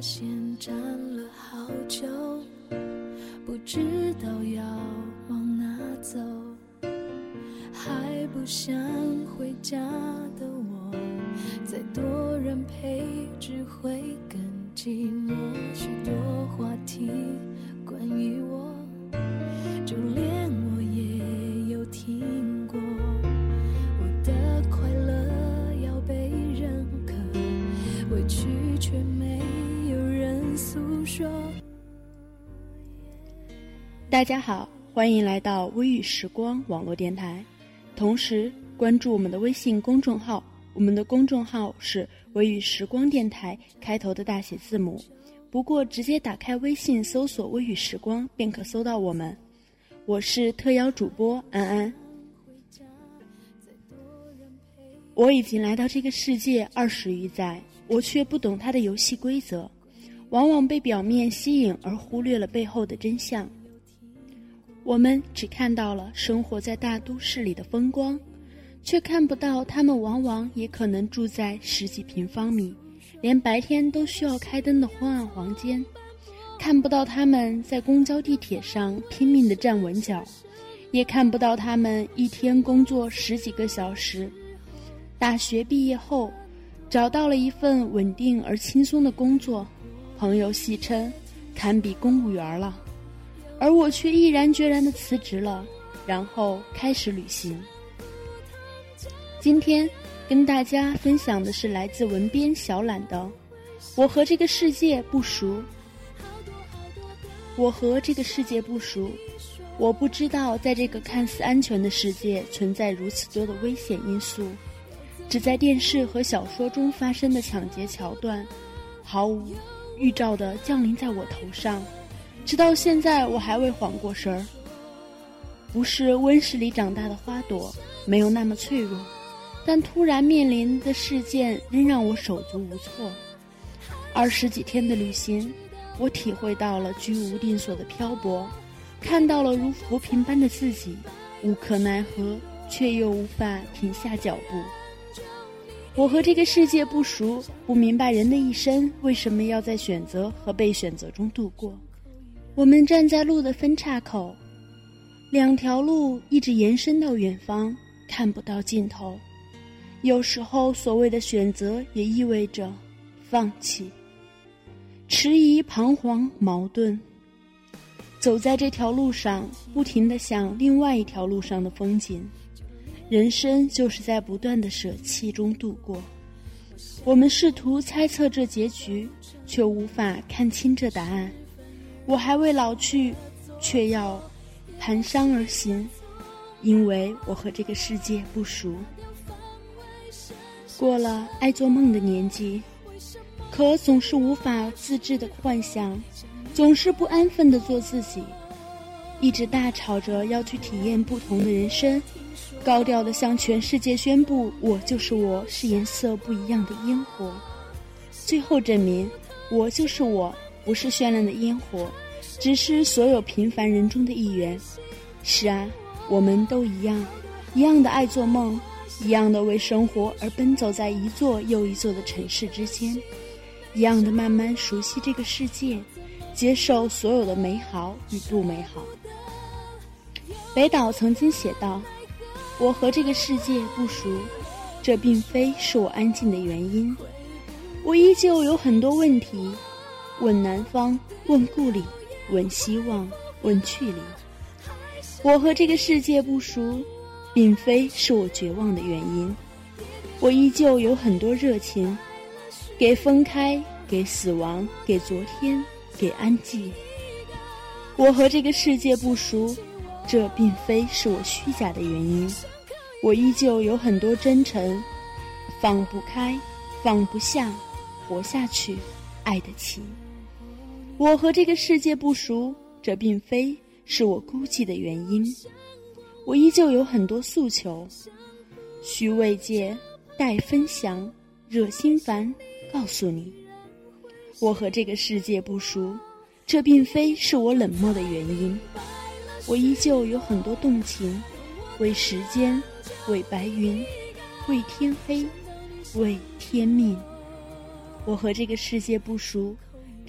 线站了好久，不知道要往哪走。还不想回家的我，再多人陪只会更寂寞。许多话题大家好，欢迎来到微雨时光网络电台。同时关注我们的微信公众号，我们的公众号是“微雨时光电台”开头的大写字母。不过直接打开微信搜索“微雨时光”便可搜到我们。我是特邀主播安安。我已经来到这个世界二十余载，我却不懂它的游戏规则，往往被表面吸引而忽略了背后的真相。我们只看到了生活在大都市里的风光，却看不到他们往往也可能住在十几平方米、连白天都需要开灯的昏暗房间；看不到他们在公交、地铁上拼命的站稳脚，也看不到他们一天工作十几个小时。大学毕业后，找到了一份稳定而轻松的工作，朋友戏称堪比公务员了。而我却毅然决然的辞职了，然后开始旅行。今天跟大家分享的是来自文编小懒的《我和这个世界不熟》。我和这个世界不熟，我不知道在这个看似安全的世界存在如此多的危险因素。只在电视和小说中发生的抢劫桥段，毫无预兆的降临在我头上。直到现在，我还未缓过神儿。不是温室里长大的花朵，没有那么脆弱，但突然面临的事件仍让我手足无措。二十几天的旅行，我体会到了居无定所的漂泊，看到了如浮萍般的自己，无可奈何，却又无法停下脚步。我和这个世界不熟，不明白人的一生为什么要在选择和被选择中度过。我们站在路的分岔口，两条路一直延伸到远方，看不到尽头。有时候，所谓的选择也意味着放弃、迟疑、彷徨、矛盾。走在这条路上，不停的想另外一条路上的风景。人生就是在不断的舍弃中度过。我们试图猜测这结局，却无法看清这答案。我还未老去，却要蹒跚而行，因为我和这个世界不熟。过了爱做梦的年纪，可总是无法自制的幻想，总是不安分的做自己，一直大吵着要去体验不同的人生，高调的向全世界宣布我就是我是颜色不一样的烟火，最后证明我就是我。不是绚烂的烟火，只是所有平凡人中的一员。是啊，我们都一样，一样的爱做梦，一样的为生活而奔走在一座又一座的城市之间，一样的慢慢熟悉这个世界，接受所有的美好与不美好。北岛曾经写道：“我和这个世界不熟，这并非是我安静的原因，我依旧有很多问题。”问南方，问故里，问希望，问去离。我和这个世界不熟，并非是我绝望的原因。我依旧有很多热情，给分开，给死亡，给昨天，给安静。我和这个世界不熟，这并非是我虚假的原因。我依旧有很多真诚，放不开，放不下，活下去，爱得起。我和这个世界不熟，这并非是我孤寂的原因。我依旧有很多诉求，需慰藉，待分享，惹心烦。告诉你，我和这个世界不熟，这并非是我冷漠的原因。我依旧有很多动情，为时间，为白云，为天黑，为天命。我和这个世界不熟，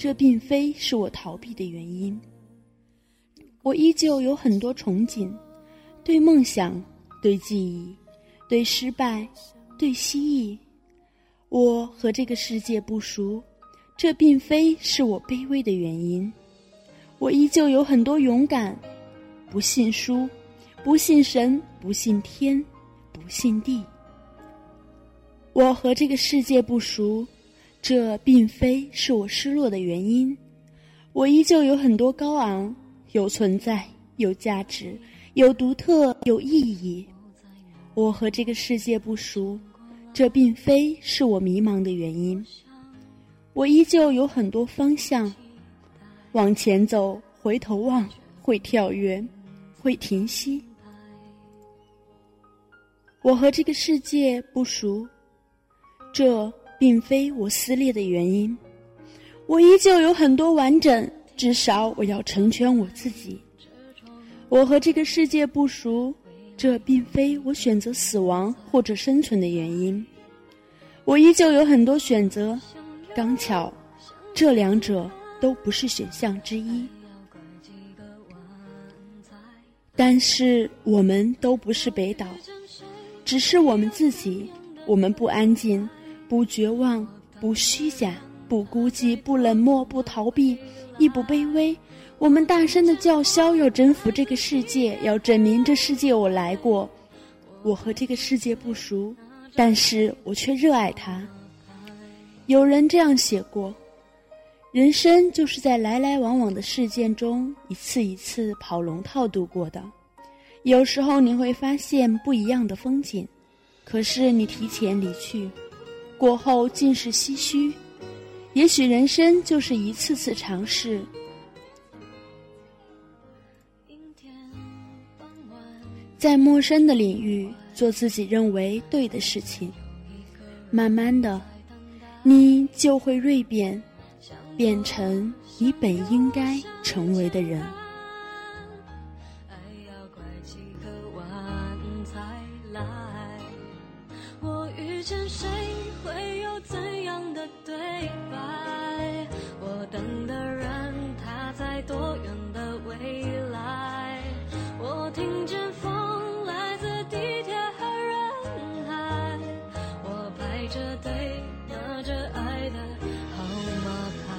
这并非是我逃避的原因。我依旧有很多憧憬，对梦想，对记忆，对失败，对蜥蜴。我和这个世界不熟，这并非是我卑微的原因。我依旧有很多勇敢。不信书，不信神，不信天，不信地。我和这个世界不熟，这并非是我失落的原因。我依旧有很多高昂，有存在，有价值，有独特，有意义。我和这个世界不熟，这并非是我迷茫的原因。我依旧有很多方向，往前走，回头望，会跳跃。会停息。我和这个世界不熟，这并非我撕裂的原因。我依旧有很多完整，至少我要成全我自己。我和这个世界不熟，这并非我选择死亡或者生存的原因。我依旧有很多选择，刚巧，这两者都不是选项之一。但是我们都不是北岛，只是我们自己。我们不安静，不绝望，不虚假，不孤寂，不冷漠，不逃避，亦不卑微。我们大声的叫嚣，要征服这个世界，要证明这世界我来过。我和这个世界不熟，但是我却热爱它。有人这样写过。人生就是在来来往往的事件中一次一次跑龙套度过的，有时候你会发现不一样的风景，可是你提前离去，过后尽是唏嘘。也许人生就是一次次尝试，在陌生的领域做自己认为对的事情，慢慢的，你就会蜕变。变成你本应该成为的人。多远的未来？我听见风来自地铁和人海，我排着队拿着爱的号码牌。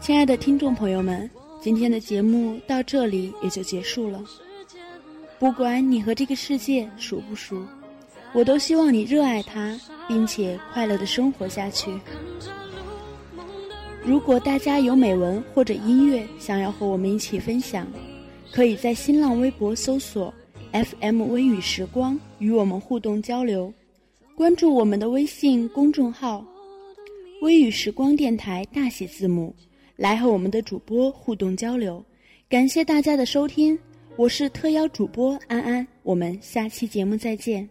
亲爱的听众朋友们，今天的节目到这里也就结束了。不管你和这个世界熟不熟，我都希望你热爱它，并且快乐的生活下去。如果大家有美文或者音乐想要和我们一起分享，可以在新浪微博搜索 “FM 微雨时光”与我们互动交流，关注我们的微信公众号“微雨时光电台”大写字母。来和我们的主播互动交流，感谢大家的收听，我是特邀主播安安，我们下期节目再见。